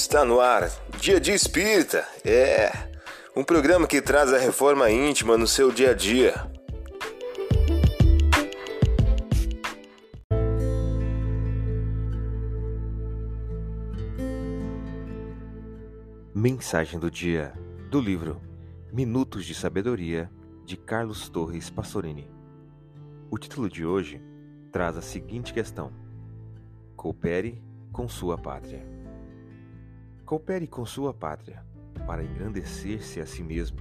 Está no ar, Dia de Espírita. É um programa que traz a reforma íntima no seu dia a dia. Mensagem do dia do livro Minutos de Sabedoria de Carlos Torres Pastorini. O título de hoje traz a seguinte questão: Coopere com sua pátria. Coopere com sua pátria para engrandecer-se a si mesmo.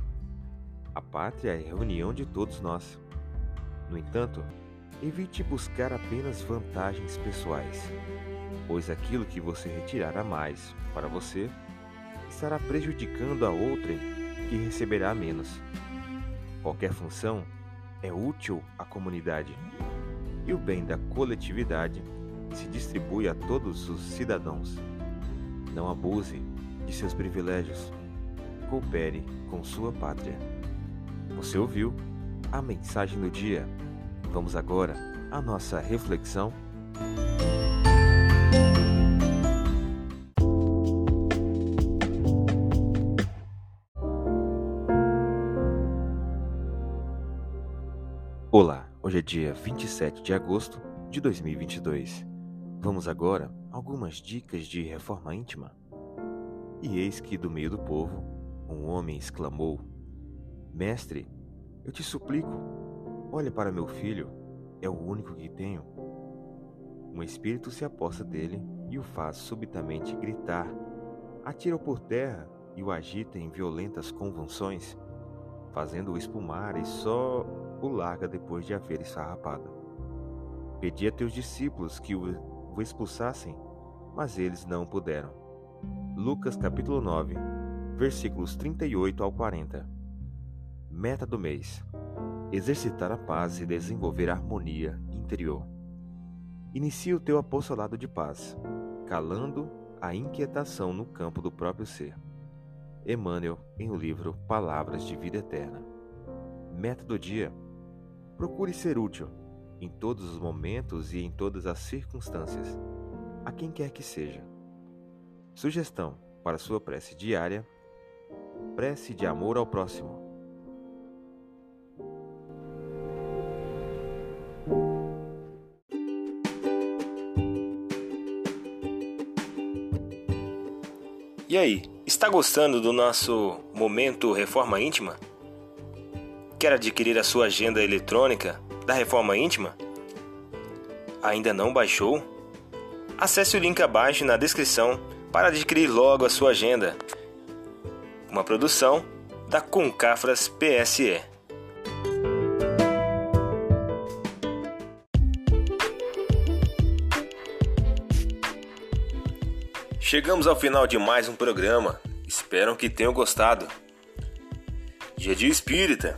A pátria é a reunião de todos nós. No entanto, evite buscar apenas vantagens pessoais, pois aquilo que você retirar a mais para você estará prejudicando a outrem que receberá menos. Qualquer função é útil à comunidade e o bem da coletividade se distribui a todos os cidadãos. Não abuse de seus privilégios. Coopere com sua pátria. Você ouviu a mensagem do dia. Vamos agora à nossa reflexão. Olá, hoje é dia 27 de agosto de 2022. Vamos agora algumas dicas de reforma íntima. E eis que do meio do povo um homem exclamou: Mestre, eu te suplico, olha para meu filho, é o único que tenho. Um espírito se aposta dele e o faz subitamente gritar, atira-o por terra e o agita em violentas convulsões, fazendo-o espumar e só o larga depois de haver esfarrapado. Pedi a teus discípulos que o expulsassem, mas eles não puderam. Lucas capítulo 9, versículos 38 ao 40. Meta do mês: exercitar a paz e desenvolver a harmonia interior. Inicie o teu apostolado de paz, calando a inquietação no campo do próprio ser. Emmanuel, em o livro Palavras de Vida Eterna. Meta do dia: Procure ser útil, em todos os momentos e em todas as circunstâncias, a quem quer que seja. Sugestão para sua prece diária: prece de amor ao próximo. E aí, está gostando do nosso momento Reforma Íntima? Quer adquirir a sua agenda eletrônica da Reforma Íntima? Ainda não baixou? Acesse o link abaixo na descrição para adquirir logo a sua agenda. Uma produção da Concafras PSE. Chegamos ao final de mais um programa. Espero que tenham gostado. Dia de Espírita